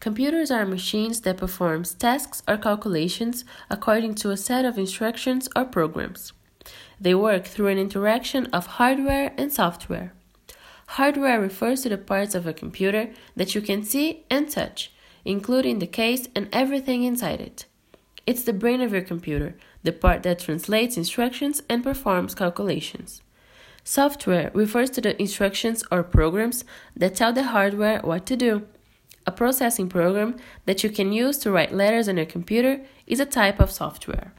Computers are machines that perform tasks or calculations according to a set of instructions or programs. They work through an interaction of hardware and software. Hardware refers to the parts of a computer that you can see and touch, including the case and everything inside it. It's the brain of your computer, the part that translates instructions and performs calculations. Software refers to the instructions or programs that tell the hardware what to do. A processing program that you can use to write letters on your computer is a type of software.